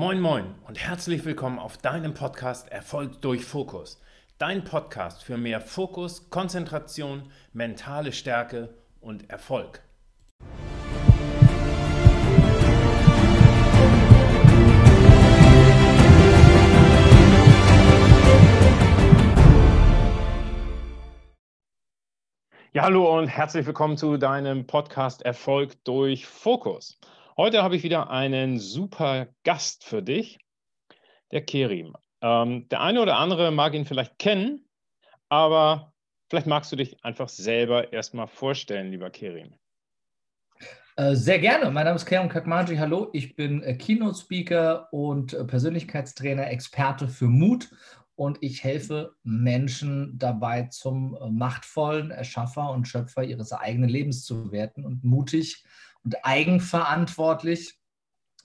Moin Moin und herzlich willkommen auf deinem Podcast Erfolg durch Fokus. Dein Podcast für mehr Fokus, Konzentration, mentale Stärke und Erfolg. Ja, hallo und herzlich willkommen zu deinem Podcast Erfolg durch Fokus. Heute habe ich wieder einen super Gast für dich, der Kerim. Ähm, der eine oder andere mag ihn vielleicht kennen, aber vielleicht magst du dich einfach selber erstmal vorstellen, lieber Kerim. Äh, sehr gerne. Mein Name ist Kerim Kakmaji. Hallo, ich bin äh, Keynote-Speaker und äh, Persönlichkeitstrainer, Experte für Mut und ich helfe Menschen dabei, zum machtvollen Erschaffer und Schöpfer ihres eigenen Lebens zu werden und mutig und eigenverantwortlich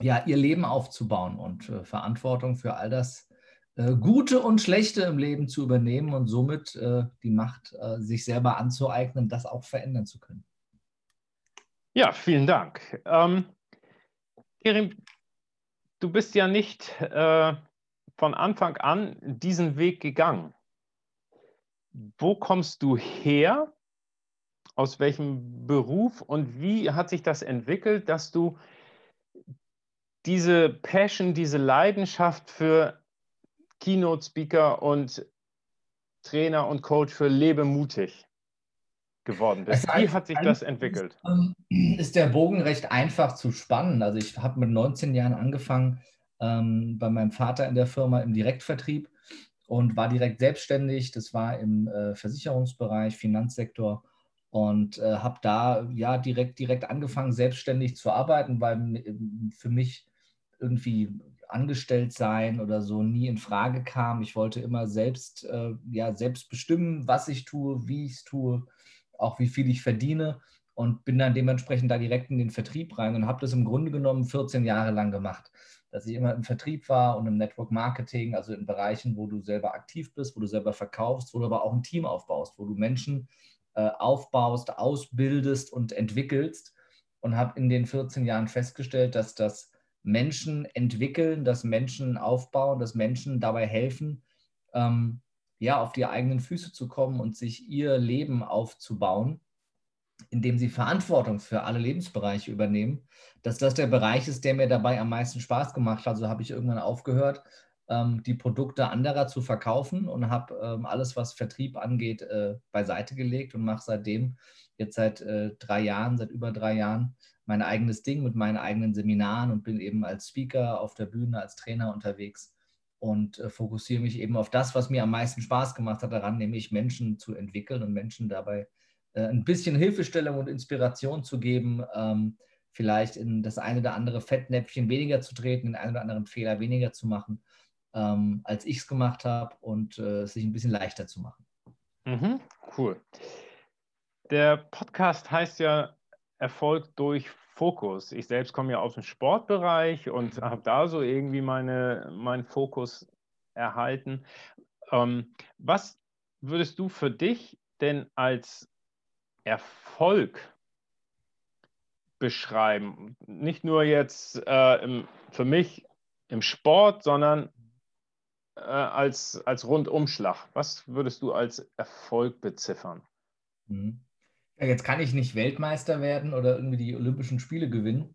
ja, ihr Leben aufzubauen und äh, Verantwortung für all das äh, Gute und Schlechte im Leben zu übernehmen und somit äh, die Macht äh, sich selber anzueignen, das auch verändern zu können. Ja, vielen Dank. Ähm, Kerim, du bist ja nicht äh, von Anfang an diesen Weg gegangen. Wo kommst du her? Aus welchem Beruf und wie hat sich das entwickelt, dass du diese Passion, diese Leidenschaft für Keynote-Speaker und Trainer und Coach für Lebe mutig geworden bist? Wie hat sich das entwickelt? Ist der Bogen recht einfach zu spannen. Also ich habe mit 19 Jahren angefangen, ähm, bei meinem Vater in der Firma im Direktvertrieb und war direkt selbstständig. Das war im äh, Versicherungsbereich, Finanzsektor und äh, habe da ja direkt, direkt angefangen, selbstständig zu arbeiten, weil für mich irgendwie angestellt sein oder so nie in Frage kam. Ich wollte immer selbst, äh, ja, selbst bestimmen, was ich tue, wie ich es tue, auch wie viel ich verdiene und bin dann dementsprechend da direkt in den Vertrieb rein und habe das im Grunde genommen 14 Jahre lang gemacht dass ich immer im Vertrieb war und im Network Marketing, also in Bereichen, wo du selber aktiv bist, wo du selber verkaufst, wo du aber auch ein Team aufbaust, wo du Menschen äh, aufbaust, ausbildest und entwickelst. Und habe in den 14 Jahren festgestellt, dass das Menschen entwickeln, dass Menschen aufbauen, dass Menschen dabei helfen, ähm, ja, auf die eigenen Füße zu kommen und sich ihr Leben aufzubauen indem sie Verantwortung für alle Lebensbereiche übernehmen, dass das der Bereich ist, der mir dabei am meisten Spaß gemacht hat. Also habe ich irgendwann aufgehört, die Produkte anderer zu verkaufen und habe ähm, alles, was Vertrieb angeht, äh, beiseite gelegt und mache seitdem, jetzt seit äh, drei Jahren, seit über drei Jahren, mein eigenes Ding mit meinen eigenen Seminaren und bin eben als Speaker auf der Bühne, als Trainer unterwegs und äh, fokussiere mich eben auf das, was mir am meisten Spaß gemacht hat daran, nämlich Menschen zu entwickeln und Menschen dabei ein bisschen Hilfestellung und Inspiration zu geben, ähm, vielleicht in das eine oder andere Fettnäpfchen weniger zu treten, den einen oder anderen Fehler weniger zu machen, ähm, als ich es gemacht habe und äh, sich ein bisschen leichter zu machen. Mhm, cool. Der Podcast heißt ja Erfolg durch Fokus. Ich selbst komme ja aus dem Sportbereich und habe da so irgendwie meine, meinen Fokus erhalten. Ähm, was würdest du für dich denn als Erfolg beschreiben? Nicht nur jetzt äh, im, für mich im Sport, sondern äh, als, als Rundumschlag. Was würdest du als Erfolg beziffern? Mhm. Ja, jetzt kann ich nicht Weltmeister werden oder irgendwie die Olympischen Spiele gewinnen.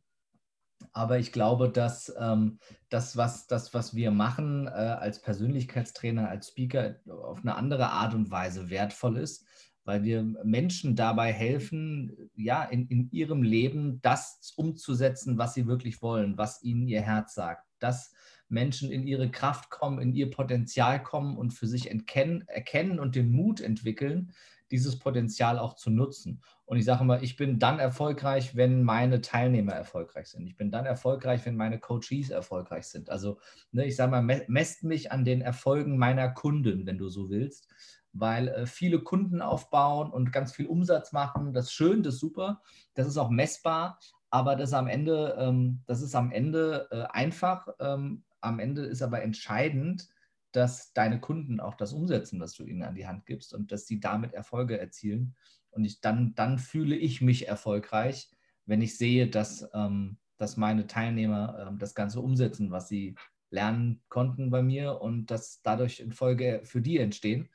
Aber ich glaube, dass ähm, das, was, das, was wir machen äh, als Persönlichkeitstrainer, als Speaker, auf eine andere Art und Weise wertvoll ist, weil wir Menschen dabei helfen, ja, in, in ihrem Leben das umzusetzen, was sie wirklich wollen, was ihnen ihr Herz sagt. Dass Menschen in ihre Kraft kommen, in ihr Potenzial kommen und für sich erkennen, erkennen und den Mut entwickeln, dieses Potenzial auch zu nutzen. Und ich sage immer, ich bin dann erfolgreich, wenn meine Teilnehmer erfolgreich sind. Ich bin dann erfolgreich, wenn meine Coaches erfolgreich sind. Also ne, ich sage mal, messt mich an den Erfolgen meiner Kunden, wenn du so willst weil äh, viele Kunden aufbauen und ganz viel Umsatz machen. Das ist schön, das ist super, das ist auch messbar, aber das ist am Ende, ähm, das ist am Ende äh, einfach. Ähm, am Ende ist aber entscheidend, dass deine Kunden auch das umsetzen, was du ihnen an die Hand gibst und dass sie damit Erfolge erzielen. Und ich, dann, dann fühle ich mich erfolgreich, wenn ich sehe, dass, ähm, dass meine Teilnehmer äh, das Ganze umsetzen, was sie lernen konnten bei mir und dass dadurch in Folge für die entstehen.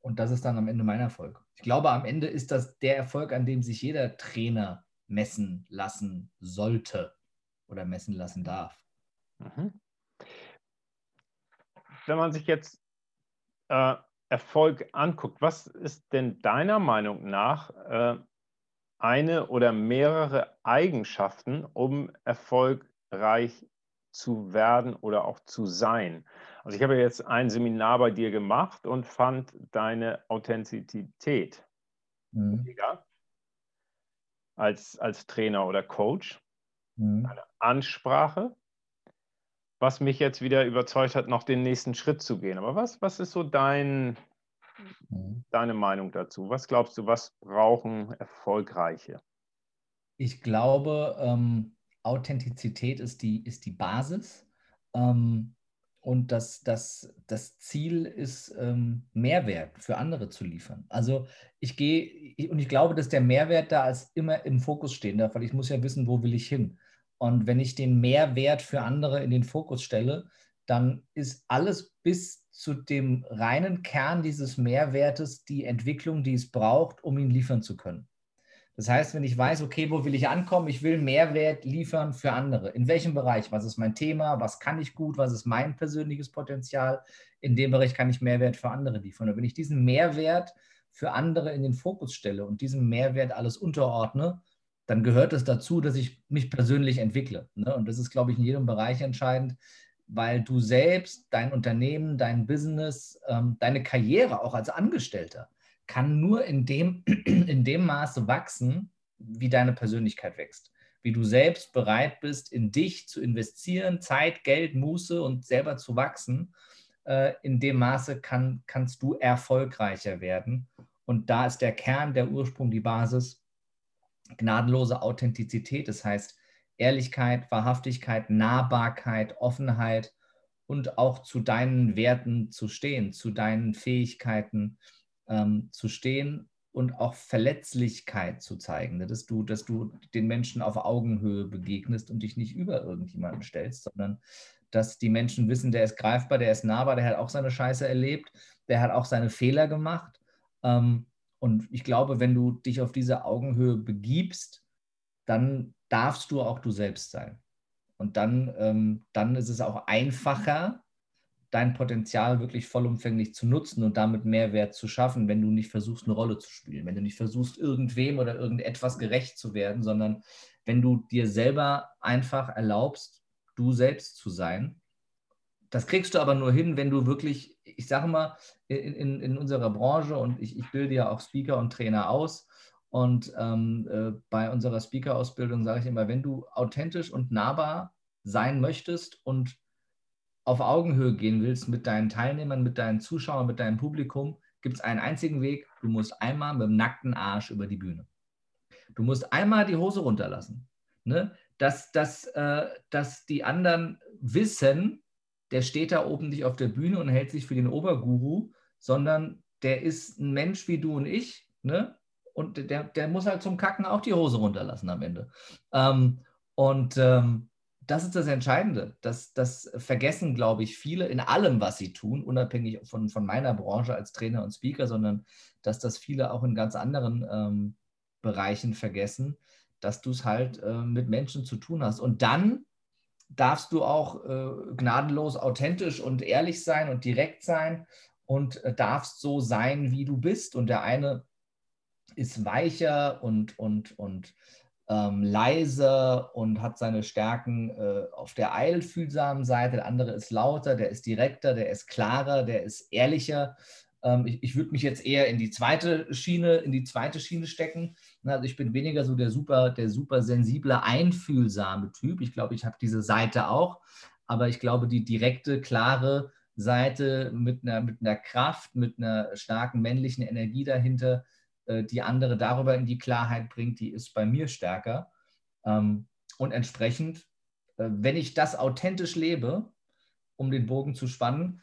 Und das ist dann am Ende mein Erfolg. Ich glaube, am Ende ist das der Erfolg, an dem sich jeder Trainer messen lassen sollte oder messen lassen darf. Mhm. Wenn man sich jetzt äh, Erfolg anguckt, was ist denn deiner Meinung nach äh, eine oder mehrere Eigenschaften, um erfolgreich zu werden oder auch zu sein? Also ich habe jetzt ein Seminar bei dir gemacht und fand deine Authentizität mhm. als, als Trainer oder Coach, mhm. deine Ansprache, was mich jetzt wieder überzeugt hat, noch den nächsten Schritt zu gehen. Aber was, was ist so dein, mhm. deine Meinung dazu? Was glaubst du, was brauchen Erfolgreiche? Ich glaube, ähm, Authentizität ist die, ist die Basis. Ähm, und das, das, das Ziel ist, ähm, Mehrwert für andere zu liefern. Also ich gehe, und ich glaube, dass der Mehrwert da als immer im Fokus stehen darf, weil ich muss ja wissen, wo will ich hin. Und wenn ich den Mehrwert für andere in den Fokus stelle, dann ist alles bis zu dem reinen Kern dieses Mehrwertes die Entwicklung, die es braucht, um ihn liefern zu können. Das heißt, wenn ich weiß, okay, wo will ich ankommen, ich will Mehrwert liefern für andere. In welchem Bereich? Was ist mein Thema? Was kann ich gut? Was ist mein persönliches Potenzial? In dem Bereich kann ich Mehrwert für andere liefern. Und wenn ich diesen Mehrwert für andere in den Fokus stelle und diesem Mehrwert alles unterordne, dann gehört es dazu, dass ich mich persönlich entwickle. Ne? Und das ist, glaube ich, in jedem Bereich entscheidend, weil du selbst, dein Unternehmen, dein Business, ähm, deine Karriere auch als Angestellter kann nur in dem, in dem Maße wachsen, wie deine Persönlichkeit wächst. Wie du selbst bereit bist, in dich zu investieren, Zeit, Geld, Muße und selber zu wachsen. Äh, in dem Maße kann, kannst du erfolgreicher werden. Und da ist der Kern, der Ursprung, die Basis gnadenlose Authentizität, das heißt Ehrlichkeit, Wahrhaftigkeit, Nahbarkeit, Offenheit und auch zu deinen Werten zu stehen, zu deinen Fähigkeiten ähm, zu stehen und auch Verletzlichkeit zu zeigen, ne? dass du, dass du den Menschen auf Augenhöhe begegnest und dich nicht über irgendjemanden stellst, sondern dass die Menschen wissen, der ist greifbar, der ist nahbar, der hat auch seine Scheiße erlebt, der hat auch seine Fehler gemacht. Ähm, und ich glaube, wenn du dich auf diese Augenhöhe begibst, dann darfst du auch du selbst sein. Und dann, ähm, dann ist es auch einfacher, dein Potenzial wirklich vollumfänglich zu nutzen und damit Mehrwert zu schaffen, wenn du nicht versuchst, eine Rolle zu spielen, wenn du nicht versuchst, irgendwem oder irgendetwas gerecht zu werden, sondern wenn du dir selber einfach erlaubst, du selbst zu sein. Das kriegst du aber nur hin, wenn du wirklich, ich sage mal, in, in, in unserer Branche und ich, ich bilde ja auch Speaker und Trainer aus. Und ähm, äh, bei unserer Speaker-Ausbildung sage ich immer, wenn du authentisch und nahbar sein möchtest und auf Augenhöhe gehen willst mit deinen Teilnehmern, mit deinen Zuschauern, mit deinem Publikum, gibt es einen einzigen Weg. Du musst einmal mit dem nackten Arsch über die Bühne. Du musst einmal die Hose runterlassen. Ne? Dass, dass, äh, dass die anderen wissen, der steht da oben nicht auf der Bühne und hält sich für den Oberguru, sondern der ist ein Mensch wie du und ich. Ne? Und der, der muss halt zum Kacken auch die Hose runterlassen am Ende. Ähm, und ähm, das ist das Entscheidende. Das, das vergessen, glaube ich, viele in allem, was sie tun, unabhängig von, von meiner Branche als Trainer und Speaker, sondern dass das viele auch in ganz anderen ähm, Bereichen vergessen, dass du es halt äh, mit Menschen zu tun hast. Und dann darfst du auch äh, gnadenlos authentisch und ehrlich sein und direkt sein und äh, darfst so sein, wie du bist. Und der eine ist weicher und, und, und ähm, leise und hat seine Stärken äh, auf der eilfühlsamen Seite. Der andere ist lauter, der ist direkter, der ist klarer, der ist ehrlicher. Ähm, ich, ich würde mich jetzt eher in die zweite Schiene, in die zweite Schiene stecken. Also ich bin weniger so der super, der super sensible, einfühlsame Typ. Ich glaube, ich habe diese Seite auch, aber ich glaube, die direkte, klare Seite mit einer, mit einer Kraft, mit einer starken männlichen Energie dahinter, äh, die andere darüber in die Klarheit bringt, die ist bei mir stärker. Ähm, und entsprechend, äh, wenn ich das authentisch lebe, um den Bogen zu spannen,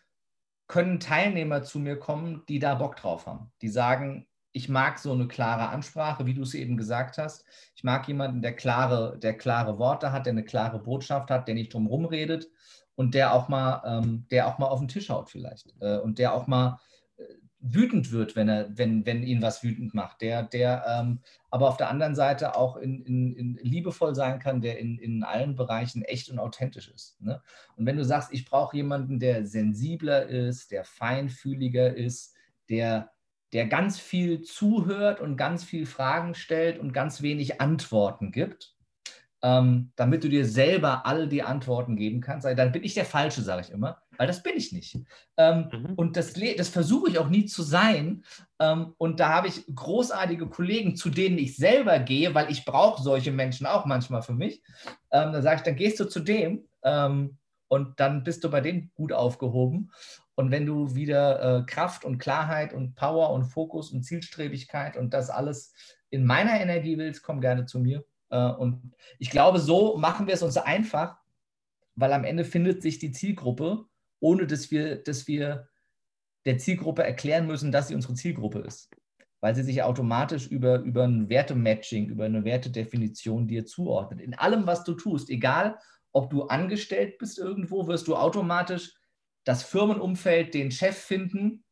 können Teilnehmer zu mir kommen, die da Bock drauf haben. Die sagen, ich mag so eine klare Ansprache, wie du es eben gesagt hast. Ich mag jemanden, der klare, der klare Worte hat, der eine klare Botschaft hat, der nicht drum redet und der auch mal, ähm, der auch mal auf den Tisch haut vielleicht äh, und der auch mal wütend wird, wenn er, wenn, wenn ihn was wütend macht, der, der ähm, aber auf der anderen Seite auch in, in, in liebevoll sein kann, der in, in allen Bereichen echt und authentisch ist. Ne? Und wenn du sagst, ich brauche jemanden, der sensibler ist, der feinfühliger ist, der der ganz viel zuhört und ganz viel Fragen stellt und ganz wenig Antworten gibt, ähm, damit du dir selber all die Antworten geben kannst, dann bin ich der Falsche, sage ich immer, weil das bin ich nicht. Ähm, mhm. Und das, das versuche ich auch nie zu sein. Ähm, und da habe ich großartige Kollegen, zu denen ich selber gehe, weil ich brauche solche Menschen auch manchmal für mich. Ähm, dann sage ich, dann gehst du zu dem ähm, und dann bist du bei dem gut aufgehoben. Und wenn du wieder äh, Kraft und Klarheit und Power und Fokus und Zielstrebigkeit und das alles in meiner Energie willst, komm gerne zu mir. Äh, und ich glaube, so machen wir es uns einfach, weil am Ende findet sich die Zielgruppe, ohne dass wir, dass wir der Zielgruppe erklären müssen, dass sie unsere Zielgruppe ist. Weil sie sich automatisch über, über ein Wertematching, über eine Wertedefinition dir zuordnet. In allem, was du tust, egal ob du angestellt bist irgendwo, wirst du automatisch das Firmenumfeld den Chef finden,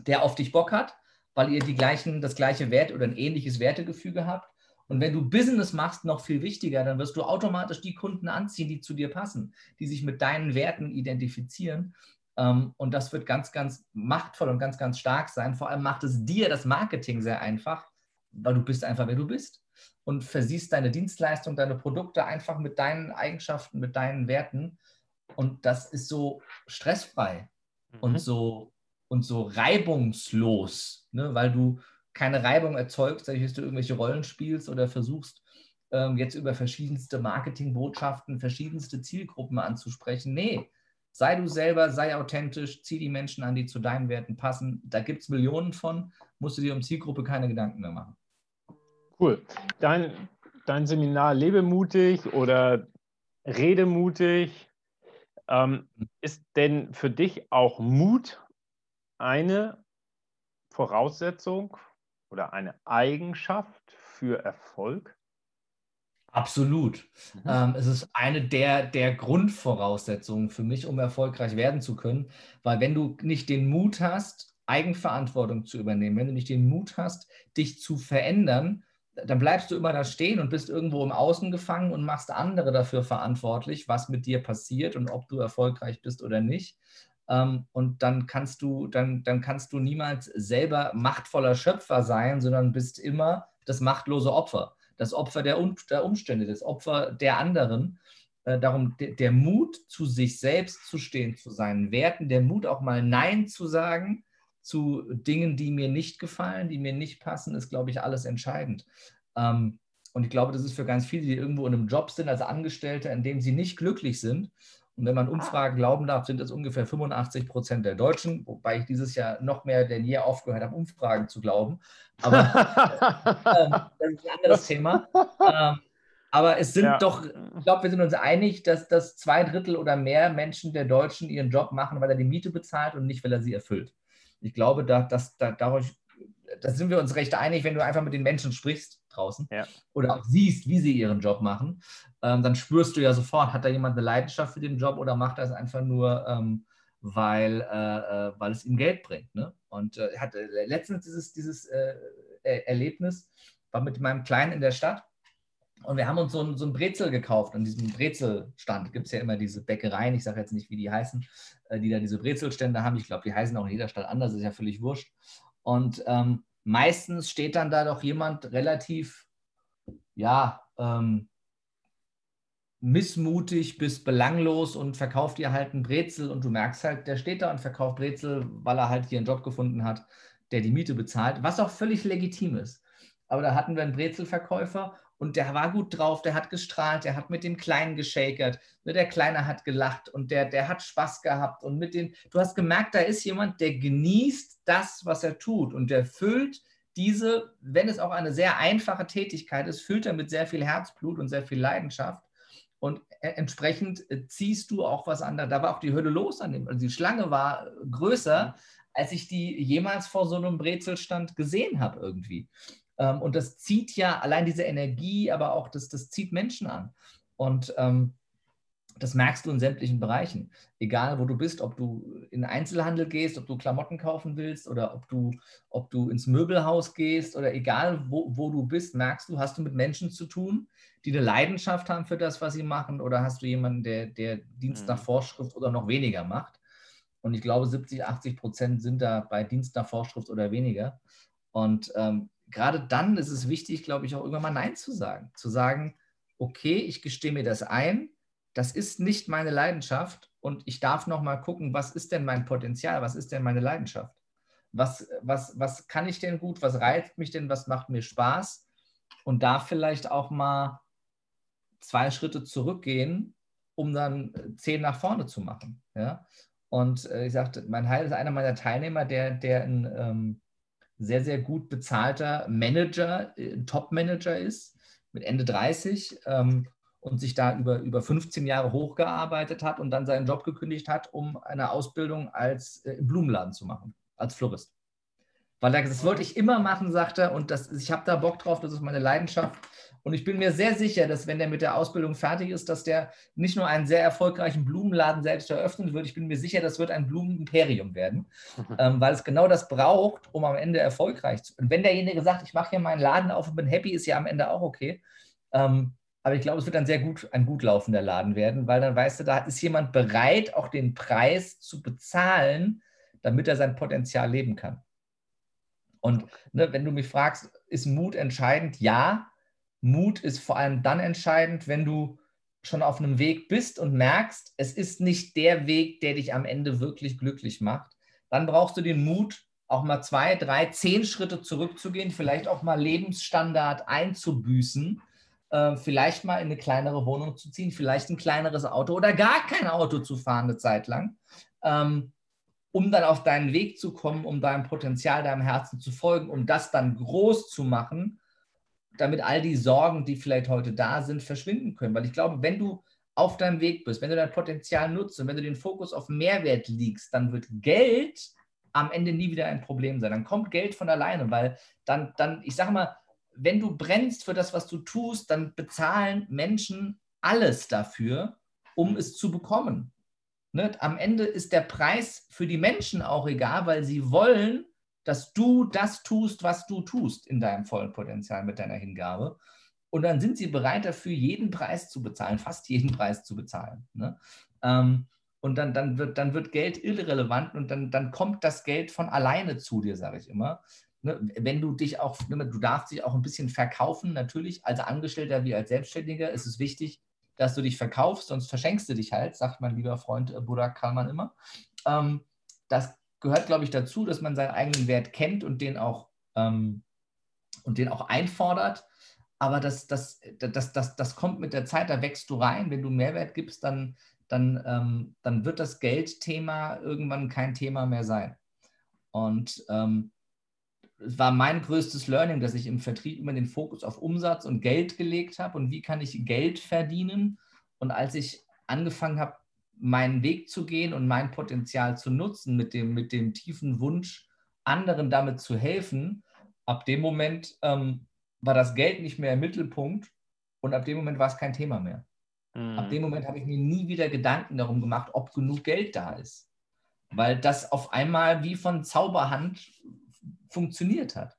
der auf dich Bock hat, weil ihr die gleichen, das gleiche Wert oder ein ähnliches Wertegefüge habt. Und wenn du Business machst, noch viel wichtiger, dann wirst du automatisch die Kunden anziehen, die zu dir passen, die sich mit deinen Werten identifizieren. Ähm, und das wird ganz, ganz machtvoll und ganz, ganz stark sein. Vor allem macht es dir das Marketing sehr einfach, weil du bist einfach, wer du bist und versiehst deine Dienstleistung, deine Produkte einfach mit deinen Eigenschaften, mit deinen Werten. Und das ist so stressfrei mhm. und, so, und so reibungslos, ne? weil du keine Reibung erzeugst, dadurch, dass du irgendwelche Rollen spielst oder versuchst, ähm, jetzt über verschiedenste Marketingbotschaften, verschiedenste Zielgruppen anzusprechen. Nee, sei du selber, sei authentisch, zieh die Menschen an, die zu deinen Werten passen. Da gibt es Millionen von, musst du dir um Zielgruppe keine Gedanken mehr machen. Cool. Dein, dein Seminar Lebe mutig oder Rede mutig ähm, ist denn für dich auch Mut eine Voraussetzung oder eine Eigenschaft für Erfolg? Absolut. Mhm. Ähm, es ist eine der, der Grundvoraussetzungen für mich, um erfolgreich werden zu können. Weil wenn du nicht den Mut hast, Eigenverantwortung zu übernehmen, wenn du nicht den Mut hast, dich zu verändern, dann bleibst du immer da stehen und bist irgendwo im Außen gefangen und machst andere dafür verantwortlich, was mit dir passiert und ob du erfolgreich bist oder nicht. Ähm, und dann kannst du, dann, dann kannst du niemals selber machtvoller Schöpfer sein, sondern bist immer das machtlose Opfer, das Opfer der, der Umstände, das Opfer der anderen. Äh, darum der, der Mut, zu sich selbst zu stehen, zu seinen Werten, der Mut auch mal Nein zu sagen, zu Dingen, die mir nicht gefallen, die mir nicht passen, ist, glaube ich, alles entscheidend. Ähm, und ich glaube, das ist für ganz viele, die irgendwo in einem Job sind als Angestellte, in dem sie nicht glücklich sind. Und wenn man Umfragen glauben darf, sind es ungefähr 85 Prozent der Deutschen, wobei ich dieses Jahr noch mehr denn je aufgehört habe, Umfragen zu glauben. Aber äh, das ist ein anderes Thema. Ähm, aber es sind ja. doch, ich glaube, wir sind uns einig, dass, dass zwei Drittel oder mehr Menschen der Deutschen ihren Job machen, weil er die Miete bezahlt und nicht, weil er sie erfüllt. Ich glaube, da, dass, da, dadurch, da sind wir uns recht einig, wenn du einfach mit den Menschen sprichst draußen ja. oder auch siehst, wie sie ihren Job machen, ähm, dann spürst du ja sofort, hat da jemand eine Leidenschaft für den Job oder macht das einfach nur, ähm, weil, äh, äh weil es ihm Geld bringt. Ne? Und äh, hatte letztens dieses, dieses äh, Erlebnis, war mit meinem Kleinen in der Stadt und wir haben uns so ein, so ein Brezel gekauft. An diesem Brezelstand gibt es ja immer diese Bäckereien, ich sage jetzt nicht, wie die heißen, äh, die da diese Brezelstände haben. Ich glaube, die heißen auch in jeder Stadt anders, ist ja völlig wurscht. Und ähm, meistens steht dann da doch jemand relativ, ja, ähm, missmutig bis belanglos und verkauft dir halt einen Brezel und du merkst halt, der steht da und verkauft Brezel, weil er halt hier einen Job gefunden hat, der die Miete bezahlt, was auch völlig legitim ist. Aber da hatten wir einen Brezelverkäufer und der war gut drauf, der hat gestrahlt, der hat mit dem Kleinen geschakert, ne, der Kleine hat gelacht und der, der hat Spaß gehabt. Und mit den, du hast gemerkt, da ist jemand, der genießt das, was er tut. Und der füllt diese, wenn es auch eine sehr einfache Tätigkeit ist, füllt er mit sehr viel Herzblut und sehr viel Leidenschaft. Und e, entsprechend äh, ziehst du auch was an. Da war auch die Hölle los an dem, also die Schlange war größer, als ich die jemals vor so einem Brezelstand gesehen habe irgendwie. Ähm, und das zieht ja allein diese Energie, aber auch das, das zieht Menschen an. Und ähm, das merkst du in sämtlichen Bereichen. Egal, wo du bist, ob du in Einzelhandel gehst, ob du Klamotten kaufen willst oder ob du, ob du ins Möbelhaus gehst oder egal, wo, wo du bist, merkst du, hast du mit Menschen zu tun, die eine Leidenschaft haben für das, was sie machen oder hast du jemanden, der, der Dienst nach mhm. Vorschrift oder noch weniger macht. Und ich glaube, 70, 80 Prozent sind da bei Dienst nach Vorschrift oder weniger. Und ähm, gerade dann ist es wichtig, glaube ich, auch irgendwann mal Nein zu sagen. Zu sagen, okay, ich gestehe mir das ein, das ist nicht meine Leidenschaft und ich darf noch mal gucken, was ist denn mein Potenzial, was ist denn meine Leidenschaft? Was, was, was kann ich denn gut, was reizt mich denn, was macht mir Spaß? Und da vielleicht auch mal zwei Schritte zurückgehen, um dann zehn nach vorne zu machen. Ja? Und äh, ich sagte, mein Heil ist einer meiner Teilnehmer, der, der ein ähm, sehr, sehr gut bezahlter Manager, äh, Top-Manager ist, mit Ende 30. Ähm, und sich da über, über 15 Jahre hochgearbeitet hat und dann seinen Job gekündigt hat, um eine Ausbildung als äh, im Blumenladen zu machen, als Florist. Weil er das wollte ich immer machen, sagt er, und das, ich habe da Bock drauf, das ist meine Leidenschaft. Und ich bin mir sehr sicher, dass wenn der mit der Ausbildung fertig ist, dass der nicht nur einen sehr erfolgreichen Blumenladen selbst eröffnen wird, ich bin mir sicher, das wird ein Blumenimperium werden, ähm, weil es genau das braucht, um am Ende erfolgreich zu sein. Und wenn derjenige sagt, ich mache hier meinen Laden auf und bin happy, ist ja am Ende auch okay. Ähm, aber ich glaube, es wird dann sehr gut ein gut laufender Laden werden, weil dann weißt du, da ist jemand bereit, auch den Preis zu bezahlen, damit er sein Potenzial leben kann. Und ne, wenn du mich fragst, ist Mut entscheidend? Ja, Mut ist vor allem dann entscheidend, wenn du schon auf einem Weg bist und merkst, es ist nicht der Weg, der dich am Ende wirklich glücklich macht. Dann brauchst du den Mut, auch mal zwei, drei, zehn Schritte zurückzugehen, vielleicht auch mal Lebensstandard einzubüßen äh, vielleicht mal in eine kleinere Wohnung zu ziehen, vielleicht ein kleineres Auto oder gar kein Auto zu fahren eine Zeit lang, ähm, um dann auf deinen Weg zu kommen, um deinem Potenzial, deinem Herzen zu folgen, um das dann groß zu machen, damit all die Sorgen, die vielleicht heute da sind, verschwinden können. Weil ich glaube, wenn du auf deinem Weg bist, wenn du dein Potenzial nutzt und wenn du den Fokus auf Mehrwert legst, dann wird Geld am Ende nie wieder ein Problem sein. Dann kommt Geld von alleine, weil dann, dann ich sage mal, wenn du brennst für das, was du tust, dann bezahlen Menschen alles dafür, um es zu bekommen. Ne? Am Ende ist der Preis für die Menschen auch egal, weil sie wollen, dass du das tust, was du tust in deinem vollen Potenzial mit deiner Hingabe. Und dann sind sie bereit dafür, jeden Preis zu bezahlen, fast jeden Preis zu bezahlen. Ne? Ähm, und dann, dann, wird, dann wird Geld irrelevant und dann, dann kommt das Geld von alleine zu dir, sage ich immer ne, wenn du dich auch, ne, du darfst dich auch ein bisschen verkaufen, natürlich, als Angestellter wie als Selbstständiger ist es wichtig, dass du dich verkaufst, sonst verschenkst du dich halt, sagt mein lieber Freund äh, Buddha Kalman immer. Ähm, das gehört, glaube ich, dazu, dass man seinen eigenen Wert kennt und den auch, ähm, und den auch einfordert. Aber das, das, das, das, das kommt mit der Zeit, da wächst du rein. Wenn du Mehrwert gibst, dann, dann, ähm, dann wird das Geldthema irgendwann kein Thema mehr sein. Und ähm, es war mein größtes Learning, dass ich im Vertrieb immer den Fokus auf Umsatz und Geld gelegt habe und wie kann ich Geld verdienen. Und als ich angefangen habe, meinen Weg zu gehen und mein Potenzial zu nutzen mit dem, mit dem tiefen Wunsch, anderen damit zu helfen, ab dem Moment ähm, war das Geld nicht mehr im Mittelpunkt und ab dem Moment war es kein Thema mehr. Mhm. Ab dem Moment habe ich mir nie wieder Gedanken darum gemacht, ob genug Geld da ist. Weil das auf einmal wie von Zauberhand funktioniert hat.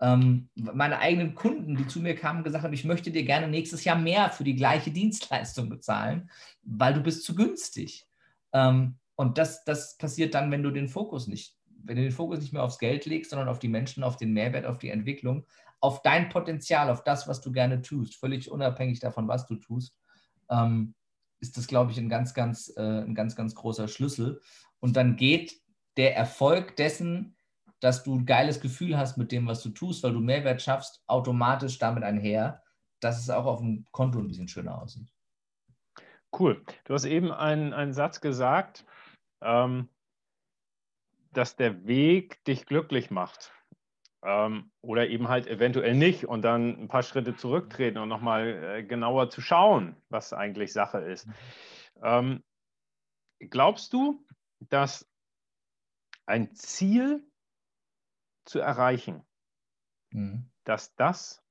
Ähm, meine eigenen Kunden, die zu mir kamen, gesagt haben, ich möchte dir gerne nächstes Jahr mehr für die gleiche Dienstleistung bezahlen, weil du bist zu günstig. Ähm, und das, das passiert dann, wenn du den Fokus nicht, wenn du den Fokus nicht mehr aufs Geld legst, sondern auf die Menschen, auf den Mehrwert, auf die Entwicklung, auf dein Potenzial, auf das, was du gerne tust, völlig unabhängig davon, was du tust, ähm, ist das, glaube ich, ein ganz, ganz, äh, ein ganz, ganz großer Schlüssel. Und dann geht der Erfolg dessen, dass du ein geiles Gefühl hast mit dem, was du tust, weil du Mehrwert schaffst, automatisch damit einher, dass es auch auf dem Konto ein bisschen schöner aussieht. Cool. Du hast eben einen, einen Satz gesagt, ähm, dass der Weg dich glücklich macht. Ähm, oder eben halt eventuell nicht und dann ein paar Schritte zurücktreten und nochmal äh, genauer zu schauen, was eigentlich Sache ist. Ähm, glaubst du, dass ein Ziel zu erreichen, mhm. dass das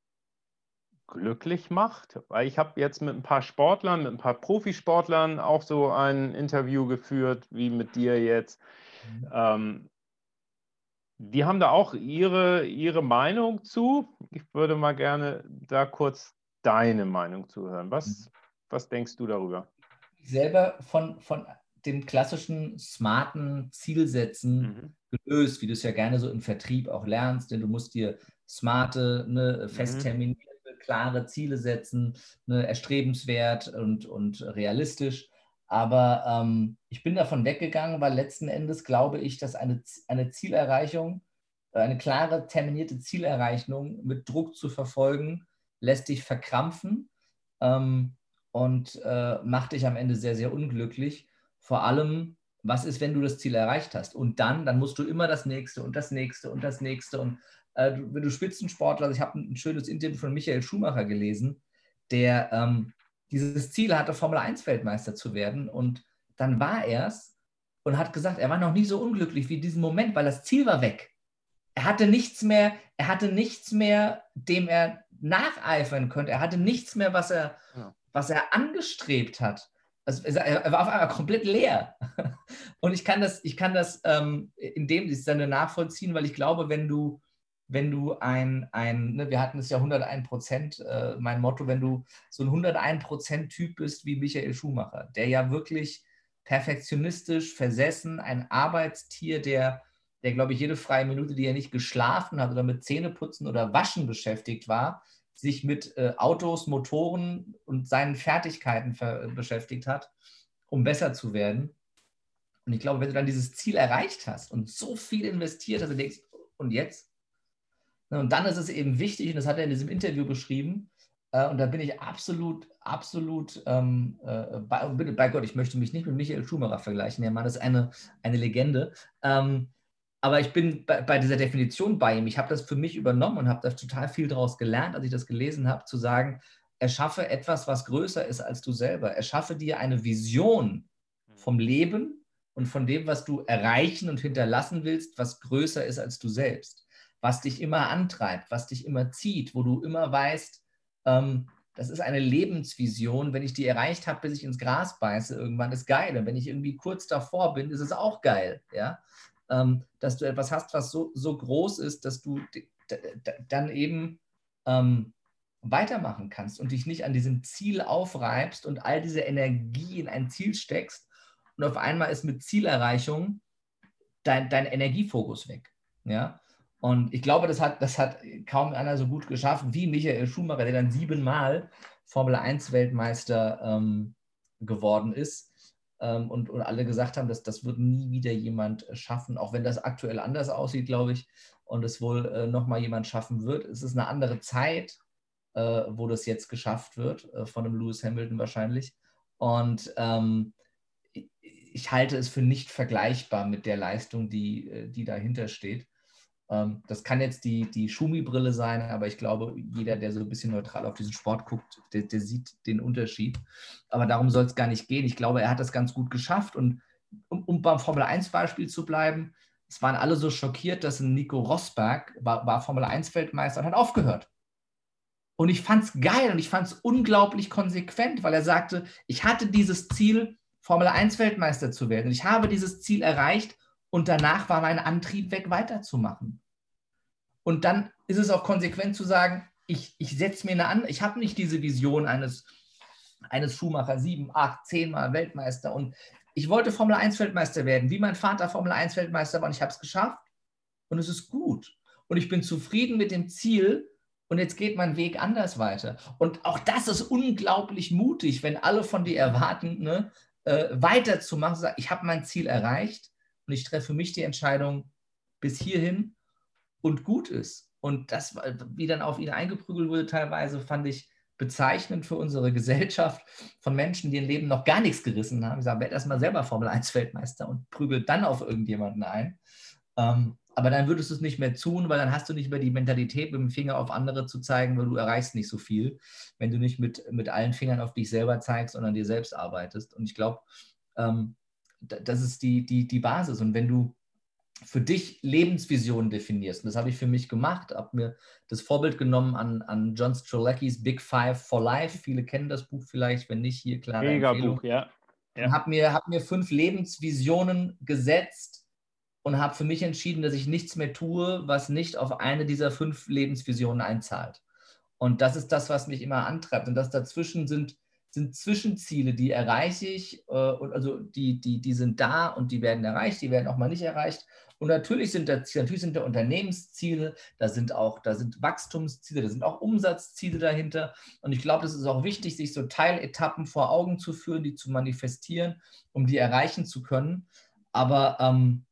glücklich macht. Weil ich habe jetzt mit ein paar Sportlern, mit ein paar Profisportlern auch so ein Interview geführt, wie mit dir jetzt. Mhm. Ähm, die haben da auch ihre, ihre Meinung zu. Ich würde mal gerne da kurz deine Meinung zuhören. Was, mhm. was denkst du darüber? Selber von, von dem klassischen smarten Zielsetzen mhm. Gelöst, wie du es ja gerne so im Vertrieb auch lernst, denn du musst dir smarte, ne, fest terminierte, klare Ziele setzen, ne, erstrebenswert und, und realistisch. Aber ähm, ich bin davon weggegangen, weil letzten Endes glaube ich, dass eine, eine Zielerreichung, äh, eine klare, terminierte Zielerreichung mit Druck zu verfolgen, lässt dich verkrampfen ähm, und äh, macht dich am Ende sehr, sehr unglücklich. Vor allem, was ist, wenn du das Ziel erreicht hast? Und dann, dann musst du immer das nächste und das nächste und das nächste. Und äh, wenn du Spitzensportler, also ich habe ein schönes Interview von Michael Schumacher gelesen, der ähm, dieses Ziel hatte, Formel 1 Weltmeister zu werden. Und dann war er es und hat gesagt, er war noch nie so unglücklich wie in diesem Moment, weil das Ziel war weg. Er hatte nichts mehr, er hatte nichts mehr, dem er nacheifern könnte. Er hatte nichts mehr, was er, ja. was er angestrebt hat. Also er war auf einmal komplett leer. Und ich kann das, ich kann das ähm, in dem Sinne nachvollziehen, weil ich glaube, wenn du, wenn du ein, ein ne, wir hatten es ja 101 Prozent, äh, mein Motto, wenn du so ein 101 Prozent Typ bist wie Michael Schumacher, der ja wirklich perfektionistisch, versessen, ein Arbeitstier, der, der glaube ich, jede freie Minute, die er nicht geschlafen hat oder mit Zähneputzen oder Waschen beschäftigt war, sich mit äh, Autos, Motoren und seinen Fertigkeiten beschäftigt hat, um besser zu werden. Und ich glaube, wenn du dann dieses Ziel erreicht hast und so viel investiert hast, du denkst, und jetzt? Und dann ist es eben wichtig, und das hat er in diesem Interview beschrieben, äh, und da bin ich absolut, absolut ähm, äh, bei, bei, Gott, ich möchte mich nicht mit Michael Schumacher vergleichen, der Mann ist eine, eine Legende. Ähm, aber ich bin bei, bei, dieser Definition bei ihm. Ich habe das für mich übernommen und habe da total viel daraus gelernt, als ich das gelesen habe, zu sagen, erschaffe etwas, was größer ist als du selber. Erschaffe dir eine Vision vom Leben und von dem, was du erreichen und hinterlassen willst, was größer ist als du selbst was dich immer antreibt, was dich immer zieht, wo du immer weißt, ähm, das ist eine Lebensvision. Wenn ich die erreicht habe, bis ich ins Gras beiße, irgendwann ist geil. Und wenn ich irgendwie kurz davor bin, ist es auch geil. Ja? Ähm, dass du etwas hast, was so, so groß ist, dass du dann eben ähm, weitermachen kannst und dich nicht an diesem Ziel aufreibst und all diese Energie in ein Ziel steckst. Und auf einmal ist mit Zielerreichung dein, dein Energiefokus weg. Ja? Und ich glaube, das hat, das hat kaum einer so gut geschafft wie Michael Schumacher, der dann siebenmal Formel 1 Weltmeister ähm, geworden ist. Ähm, und, und alle gesagt haben, dass das wird nie wieder jemand schaffen, auch wenn das aktuell anders aussieht, glaube ich, und es wohl äh, nochmal jemand schaffen wird. Es ist eine andere Zeit, äh, wo das jetzt geschafft wird, äh, von einem Lewis Hamilton wahrscheinlich. Und ähm, ich halte es für nicht vergleichbar mit der Leistung, die, äh, die dahinter steht. Ähm, das kann jetzt die, die Schumi-Brille sein, aber ich glaube, jeder, der so ein bisschen neutral auf diesen Sport guckt, der, der sieht den Unterschied. Aber darum soll es gar nicht gehen. Ich glaube, er hat das ganz gut geschafft. Und um, um beim Formel-1-Beispiel zu bleiben, es waren alle so schockiert, dass ein Nico Rosberg war, war Formel-1-Weltmeister und hat aufgehört. Und ich fand es geil und ich fand es unglaublich konsequent, weil er sagte, ich hatte dieses Ziel, Formel 1 Weltmeister zu werden. Und ich habe dieses Ziel erreicht und danach war mein Antrieb weg, weiterzumachen. Und dann ist es auch konsequent zu sagen, ich, ich setze mir eine an, ich habe nicht diese Vision eines, eines Schuhmacher, sieben, acht, zehnmal Weltmeister und ich wollte Formel 1 Weltmeister werden, wie mein Vater Formel 1 Weltmeister war und ich habe es geschafft und es ist gut. Und ich bin zufrieden mit dem Ziel und jetzt geht mein Weg anders weiter. Und auch das ist unglaublich mutig, wenn alle von dir erwarten, ne, äh, weiterzumachen, ich habe mein Ziel erreicht und ich treffe für mich die Entscheidung bis hierhin und gut ist. Und das, wie dann auf ihn eingeprügelt wurde, teilweise fand ich bezeichnend für unsere Gesellschaft von Menschen, die ihr Leben noch gar nichts gerissen haben. Ich sage, werd erstmal selber Formel 1 Weltmeister und prügelt dann auf irgendjemanden ein. Ähm, aber dann würdest du es nicht mehr tun, weil dann hast du nicht mehr die Mentalität, mit dem Finger auf andere zu zeigen, weil du erreichst nicht so viel, wenn du nicht mit, mit allen Fingern auf dich selber zeigst und an dir selbst arbeitest. Und ich glaube, ähm, das ist die, die, die Basis. Und wenn du für dich Lebensvisionen definierst. Und das habe ich für mich gemacht, habe mir das Vorbild genommen an, an John Streleckis Big Five for Life. Viele kennen das Buch vielleicht, wenn nicht, hier klar. Mega Buch, ja. ja. Habe mir, hab mir fünf Lebensvisionen gesetzt und habe für mich entschieden, dass ich nichts mehr tue, was nicht auf eine dieser fünf Lebensvisionen einzahlt. Und das ist das, was mich immer antreibt. Und das dazwischen sind sind Zwischenziele, die erreiche ich, äh, und also die, die, die sind da und die werden erreicht, die werden auch mal nicht erreicht. Und natürlich sind da, natürlich sind da Unternehmensziele, da sind auch, da sind Wachstumsziele, da sind auch Umsatzziele dahinter. Und ich glaube, es ist auch wichtig, sich so Teiletappen vor Augen zu führen, die zu manifestieren, um die erreichen zu können. Aber ähm,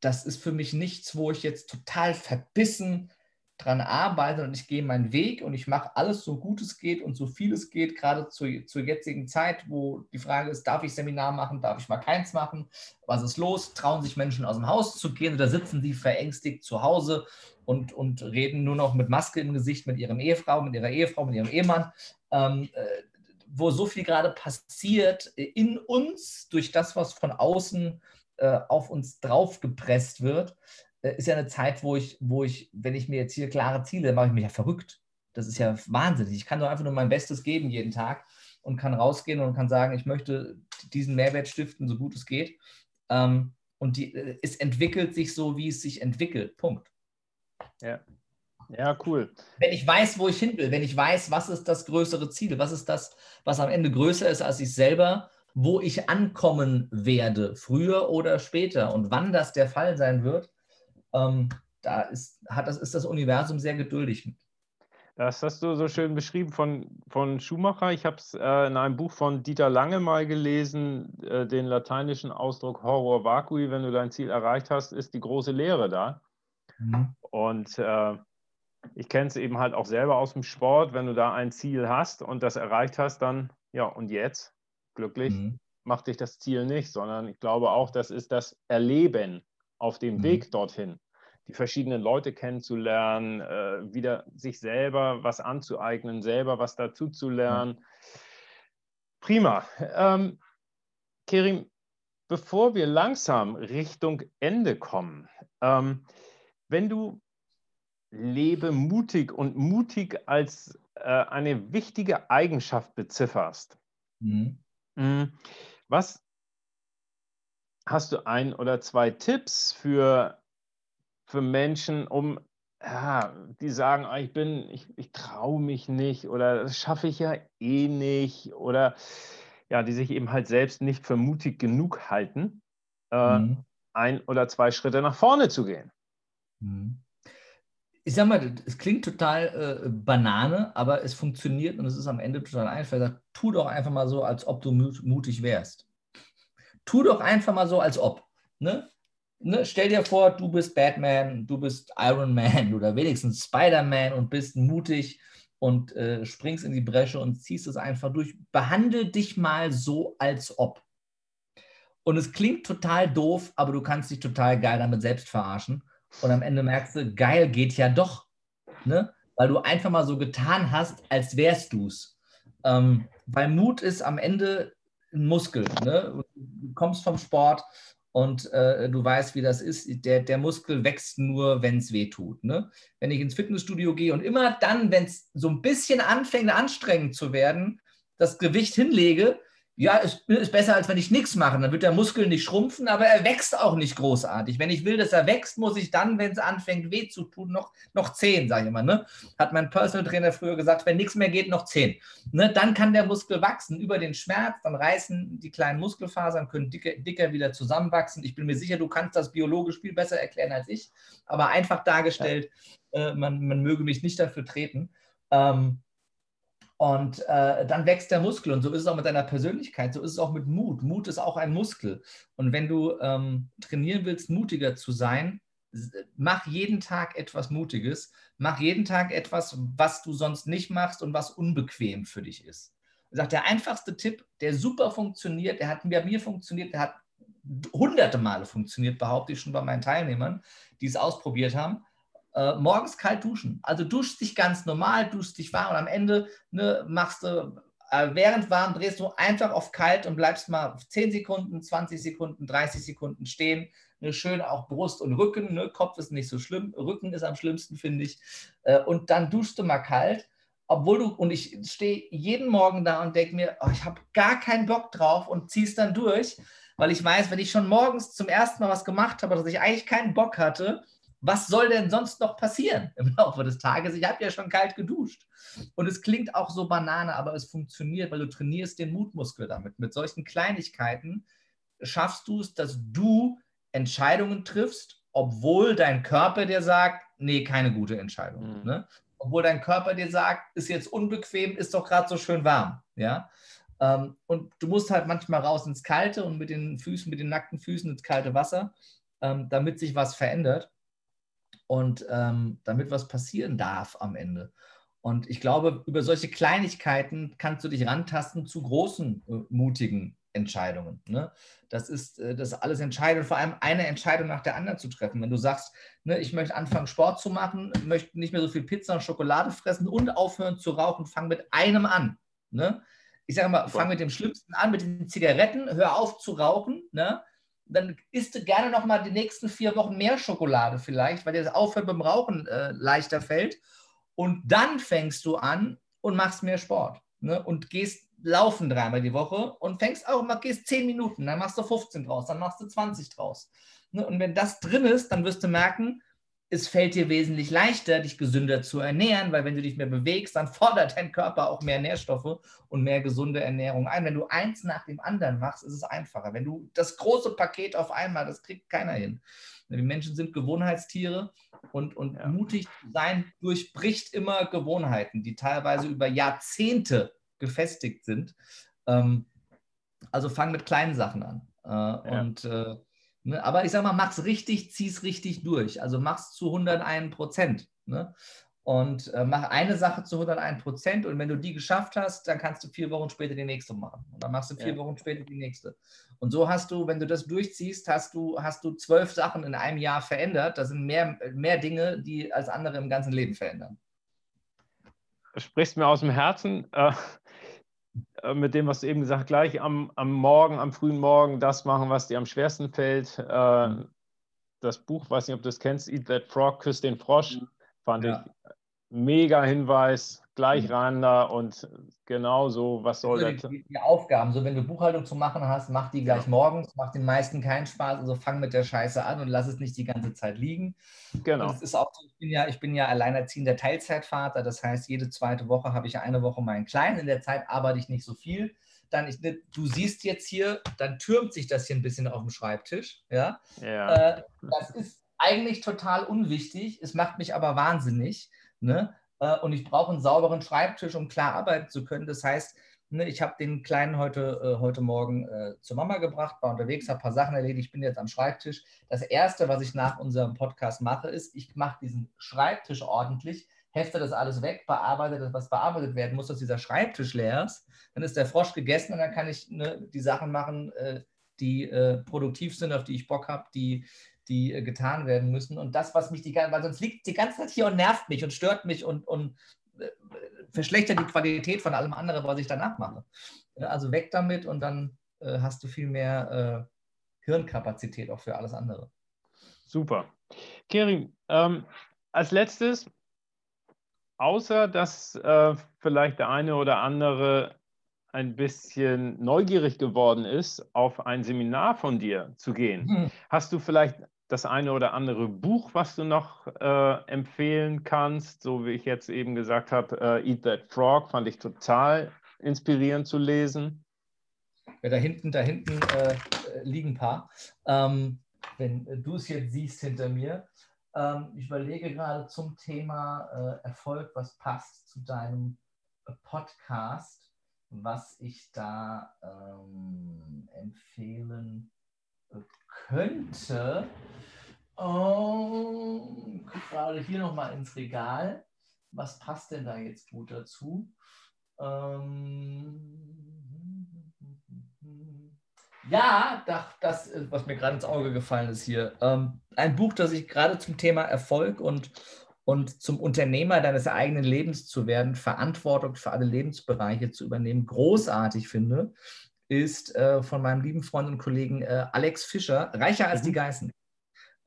das ist für mich nichts, wo ich jetzt total verbissen dran arbeite und ich gehe meinen Weg und ich mache alles so gut es geht und so viel es geht, gerade zur, zur jetzigen Zeit, wo die Frage ist, darf ich Seminar machen, darf ich mal keins machen, was ist los, trauen sich Menschen aus dem Haus zu gehen oder sitzen sie verängstigt zu Hause und, und reden nur noch mit Maske im Gesicht mit ihrem Ehefrau, mit ihrer Ehefrau, mit ihrem Ehemann, ähm, äh, wo so viel gerade passiert in uns durch das, was von außen äh, auf uns draufgepresst wird, ist ja eine Zeit, wo ich, wo ich, wenn ich mir jetzt hier klare Ziele, mache ich mich ja verrückt. Das ist ja wahnsinnig. Ich kann doch einfach nur mein Bestes geben jeden Tag und kann rausgehen und kann sagen, ich möchte diesen Mehrwert stiften, so gut es geht. Ähm, und die, äh, es entwickelt sich so, wie es sich entwickelt. Punkt. Ja. Ja, cool. Wenn ich weiß, wo ich hin will, wenn ich weiß, was ist das größere Ziel, was ist das, was am Ende größer ist als ich selber, wo ich ankommen werde, früher oder später und wann das der Fall sein wird, ähm, da ist, hat das, ist das Universum sehr geduldig mit. Das hast du so schön beschrieben von, von Schumacher. Ich habe es äh, in einem Buch von Dieter Lange mal gelesen, äh, den lateinischen Ausdruck Horror vacui, wenn du dein Ziel erreicht hast, ist die große Lehre da. Mhm. Und äh, ich kenne es eben halt auch selber aus dem Sport, wenn du da ein Ziel hast und das erreicht hast, dann, ja, und jetzt, glücklich, mhm. macht dich das Ziel nicht, sondern ich glaube auch, das ist das Erleben auf dem mhm. Weg dorthin, die verschiedenen Leute kennenzulernen, äh, wieder sich selber was anzueignen, selber was dazu zu lernen. Mhm. Prima. Ähm, Kerim, bevor wir langsam Richtung Ende kommen, ähm, wenn du lebe mutig und mutig als äh, eine wichtige Eigenschaft bezifferst, mhm. Mm, was hast du ein oder zwei Tipps für, für Menschen, um ja, die sagen, ah, ich bin, ich, ich traue mich nicht oder das schaffe ich ja eh nicht oder ja, die sich eben halt selbst nicht für mutig genug halten, äh, mhm. ein oder zwei Schritte nach vorne zu gehen. Mhm. Ich sag mal, es klingt total äh, Banane, aber es funktioniert und es ist am Ende total einfach. Sag, tu doch einfach mal so, als ob du mutig wärst tu doch einfach mal so, als ob. Ne? Ne? Stell dir vor, du bist Batman, du bist Iron Man oder wenigstens Spider-Man und bist mutig und äh, springst in die Bresche und ziehst es einfach durch. Behandle dich mal so, als ob. Und es klingt total doof, aber du kannst dich total geil damit selbst verarschen. Und am Ende merkst du, geil geht ja doch. Ne? Weil du einfach mal so getan hast, als wärst du es. Ähm, weil Mut ist am Ende ein Muskel. Ne? Du kommst vom Sport und äh, du weißt, wie das ist. Der, der Muskel wächst nur, wenn es weh tut. Ne? Wenn ich ins Fitnessstudio gehe und immer dann, wenn es so ein bisschen anfängt, anstrengend zu werden, das Gewicht hinlege, ja, ist, ist besser, als wenn ich nichts mache. Dann wird der Muskel nicht schrumpfen, aber er wächst auch nicht großartig. Wenn ich will, dass er wächst, muss ich dann, wenn es anfängt, weh zu tun, noch, noch zehn, sage ich immer. Ne? Hat mein Personal Trainer früher gesagt, wenn nichts mehr geht, noch zehn. Ne? Dann kann der Muskel wachsen über den Schmerz, dann reißen die kleinen Muskelfasern, können dicker, dicker wieder zusammenwachsen. Ich bin mir sicher, du kannst das biologisch viel besser erklären als ich, aber einfach dargestellt, ja. äh, man, man möge mich nicht dafür treten. Ähm, und äh, dann wächst der Muskel. Und so ist es auch mit deiner Persönlichkeit, so ist es auch mit Mut. Mut ist auch ein Muskel. Und wenn du ähm, trainieren willst, mutiger zu sein, mach jeden Tag etwas Mutiges. Mach jeden Tag etwas, was du sonst nicht machst und was unbequem für dich ist. Ich sage, der einfachste Tipp, der super funktioniert, der hat bei mir funktioniert, der hat hunderte Male funktioniert, behaupte ich schon bei meinen Teilnehmern, die es ausprobiert haben äh, morgens kalt duschen. Also duschst dich ganz normal, duschst dich warm und am Ende ne, machst du, äh, während warm drehst du einfach auf kalt und bleibst mal 10 Sekunden, 20 Sekunden, 30 Sekunden stehen, Ne, schön auch Brust und Rücken. Ne? Kopf ist nicht so schlimm. Rücken ist am schlimmsten, finde ich. Äh, und dann duschst du mal kalt. Obwohl du, und ich stehe jeden Morgen da und denke mir, oh, ich habe gar keinen Bock drauf und ziehe es dann durch, weil ich weiß, wenn ich schon morgens zum ersten Mal was gemacht habe, dass ich eigentlich keinen Bock hatte, was soll denn sonst noch passieren im Laufe des Tages? Ich habe ja schon kalt geduscht. Und es klingt auch so banane, aber es funktioniert, weil du trainierst den Mutmuskel damit. Mit solchen Kleinigkeiten schaffst du es, dass du Entscheidungen triffst, obwohl dein Körper dir sagt, nee, keine gute Entscheidung. Mhm. Ne? Obwohl dein Körper dir sagt, ist jetzt unbequem, ist doch gerade so schön warm. Ja? Ähm, und du musst halt manchmal raus ins Kalte und mit den Füßen, mit den nackten Füßen ins kalte Wasser, ähm, damit sich was verändert und ähm, damit was passieren darf am Ende. Und ich glaube, über solche Kleinigkeiten kannst du dich rantasten zu großen, äh, mutigen Entscheidungen. Ne? Das ist äh, das ist alles entscheidend, vor allem eine Entscheidung nach der anderen zu treffen. Wenn du sagst, ne, ich möchte anfangen, Sport zu machen, möchte nicht mehr so viel Pizza und Schokolade fressen und aufhören zu rauchen, fang mit einem an. Ne? Ich sage mal, fang mit dem Schlimmsten an, mit den Zigaretten, hör auf zu rauchen, ne? Dann isst du gerne noch mal die nächsten vier Wochen mehr Schokolade vielleicht, weil dir das Aufhören beim Rauchen äh, leichter fällt. Und dann fängst du an und machst mehr Sport. Ne? Und gehst laufen dreimal die Woche und fängst auch gehst zehn Minuten, dann machst du 15 draus, dann machst du 20 draus. Ne? Und wenn das drin ist, dann wirst du merken, es fällt dir wesentlich leichter, dich gesünder zu ernähren, weil wenn du dich mehr bewegst, dann fordert dein Körper auch mehr Nährstoffe und mehr gesunde Ernährung ein. Wenn du eins nach dem anderen machst, ist es einfacher. Wenn du das große Paket auf einmal, das kriegt keiner hin. Die Menschen sind Gewohnheitstiere und, und ja. mutig sein durchbricht immer Gewohnheiten, die teilweise über Jahrzehnte gefestigt sind. Ähm, also fang mit kleinen Sachen an. Äh, ja. Ne? Aber ich sage mal, mach's richtig, zieh's richtig durch. Also mach's zu 101 Prozent. Ne? Und äh, mach eine Sache zu 101 Prozent und wenn du die geschafft hast, dann kannst du vier Wochen später die nächste machen. Und dann machst du vier ja. Wochen später die nächste. Und so hast du, wenn du das durchziehst, hast du, hast du zwölf Sachen in einem Jahr verändert. Das sind mehr, mehr Dinge, die als andere im ganzen Leben verändern. Du sprichst mir aus dem Herzen. Äh, mit dem, was du eben gesagt hast, gleich am, am Morgen, am frühen Morgen das machen, was dir am schwersten fällt. Äh, mhm. Das Buch, weiß nicht, ob du das kennst, Eat That Frog, Küss den Frosch, mhm. fand ja. ich mega Hinweis, gleich mhm. rein da und genau so, was soll also die, die, Aufgaben, so wenn du Buchhaltung zu machen hast, mach die gleich ja. morgens, macht den meisten keinen Spaß, also fang mit der Scheiße an und lass es nicht die ganze Zeit liegen. Genau. Es ist auch so, ich bin ja, ich bin ja alleinerziehender Teilzeitvater, das heißt, jede zweite Woche habe ich eine Woche meinen Kleinen, in der Zeit arbeite ich nicht so viel. Dann, ich, du siehst jetzt hier, dann türmt sich das hier ein bisschen auf dem Schreibtisch. Ja? ja. Äh, das ist eigentlich total unwichtig, es macht mich aber wahnsinnig. Ne? Äh, und ich brauche einen sauberen Schreibtisch, um klar arbeiten zu können. Das heißt, ne, ich habe den Kleinen heute, äh, heute Morgen äh, zur Mama gebracht, war unterwegs, habe ein paar Sachen erledigt, ich bin jetzt am Schreibtisch. Das Erste, was ich nach unserem Podcast mache, ist, ich mache diesen Schreibtisch ordentlich, hefte das alles weg, bearbeite das, was bearbeitet werden muss, dass dieser Schreibtisch leer ist. Dann ist der Frosch gegessen und dann kann ich ne, die Sachen machen, die äh, produktiv sind, auf die ich Bock habe, die, die äh, getan werden müssen. Und das, was mich die ganze weil sonst liegt die ganze Zeit hier und nervt mich und stört mich und, und äh, verschlechtert die Qualität von allem anderen, was ich danach mache. Also weg damit und dann äh, hast du viel mehr äh, Hirnkapazität auch für alles andere. Super. Kerim, ähm, als letztes, außer dass äh, vielleicht der eine oder andere ein bisschen neugierig geworden ist, auf ein Seminar von dir zu gehen, mhm. hast du vielleicht das eine oder andere Buch, was du noch äh, empfehlen kannst, so wie ich jetzt eben gesagt habe, äh, Eat That Frog, fand ich total inspirierend zu lesen. Ja, da hinten, da hinten äh, liegen ein paar. Ähm, wenn du es jetzt siehst hinter mir, ähm, ich überlege gerade zum Thema äh, Erfolg, was passt zu deinem Podcast, was ich da ähm, empfehlen könnte. Oh, gerade hier nochmal ins Regal. Was passt denn da jetzt gut dazu? Ähm, ja, das, was mir gerade ins Auge gefallen ist hier. Ähm, ein Buch, das ich gerade zum Thema Erfolg und, und zum Unternehmer deines eigenen Lebens zu werden, Verantwortung für alle Lebensbereiche zu übernehmen, großartig finde ist äh, von meinem lieben Freund und Kollegen äh, Alex Fischer, Reicher als mhm. die Geißen.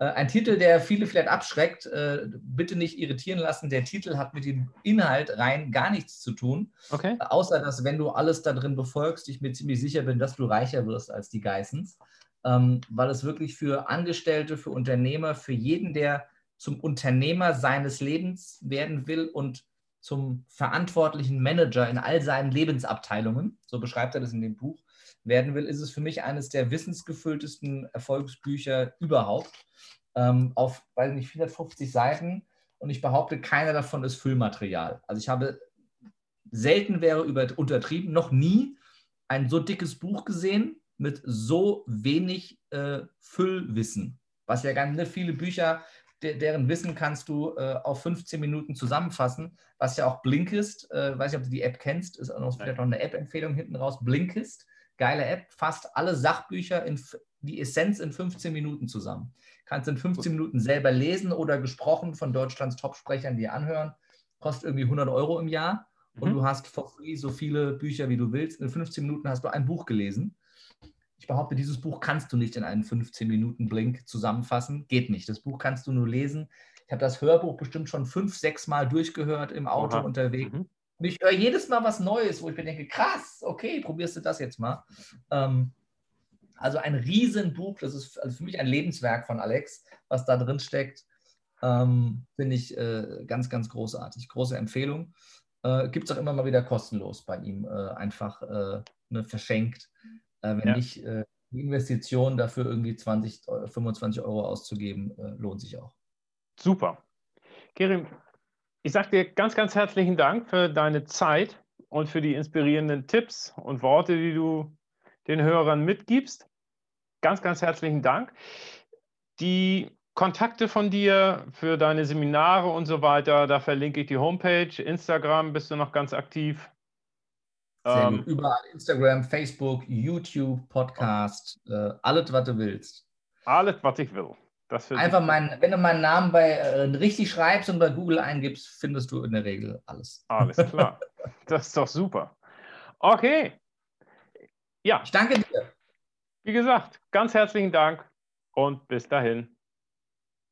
Äh, ein Titel, der viele vielleicht abschreckt, äh, bitte nicht irritieren lassen. Der Titel hat mit dem Inhalt rein gar nichts zu tun. Okay. Äh, außer, dass, wenn du alles da drin befolgst, ich mir ziemlich sicher bin, dass du reicher wirst als die Geissens. Ähm, weil es wirklich für Angestellte, für Unternehmer, für jeden, der zum Unternehmer seines Lebens werden will und zum verantwortlichen Manager in all seinen Lebensabteilungen, so beschreibt er das in dem Buch, werden will, ist es für mich eines der wissensgefülltesten Erfolgsbücher überhaupt. Ähm, auf, weiß nicht, 450 Seiten und ich behaupte, keiner davon ist Füllmaterial. Also ich habe selten wäre über, untertrieben, noch nie ein so dickes Buch gesehen mit so wenig äh, Füllwissen. Was ja ganz viele Bücher, de, deren Wissen kannst du äh, auf 15 Minuten zusammenfassen, was ja auch Blinkist, äh, weiß nicht, ob du die App kennst, ist auch noch, vielleicht noch eine App-Empfehlung hinten raus. Blinkist geile App, fasst alle Sachbücher in die Essenz in 15 Minuten zusammen. Kannst in 15 Minuten selber lesen oder gesprochen von Deutschlands Topsprechern dir anhören. Kostet irgendwie 100 Euro im Jahr und mhm. du hast for free so viele Bücher, wie du willst. In 15 Minuten hast du ein Buch gelesen. Ich behaupte, dieses Buch kannst du nicht in einen 15-Minuten-Blink zusammenfassen. Geht nicht. Das Buch kannst du nur lesen. Ich habe das Hörbuch bestimmt schon fünf, sechs Mal durchgehört im Auto Aha. unterwegs. Mhm. Und ich höre jedes Mal was Neues, wo ich mir denke, krass, okay, probierst du das jetzt mal. Ähm, also ein Riesenbuch, das ist also für mich ein Lebenswerk von Alex, was da drin steckt. Ähm, Finde ich äh, ganz, ganz großartig. Große Empfehlung. Äh, Gibt es auch immer mal wieder kostenlos bei ihm, äh, einfach äh, ne, verschenkt. Äh, wenn ja. nicht äh, die Investition dafür irgendwie 20, 25 Euro auszugeben, äh, lohnt sich auch. Super. Kerim, ich sage dir ganz, ganz herzlichen Dank für deine Zeit und für die inspirierenden Tipps und Worte, die du den Hörern mitgibst. Ganz, ganz herzlichen Dank. Die Kontakte von dir für deine Seminare und so weiter, da verlinke ich die Homepage, Instagram, bist du noch ganz aktiv? Sehr ähm, gut. Überall Instagram, Facebook, YouTube, Podcast, äh, alles, was du willst. Alles, was ich will. Einfach mein, wenn du meinen Namen bei äh, richtig schreibst und bei Google eingibst, findest du in der Regel alles. Alles klar. das ist doch super. Okay. Ja. Ich danke dir. Wie gesagt, ganz herzlichen Dank und bis dahin.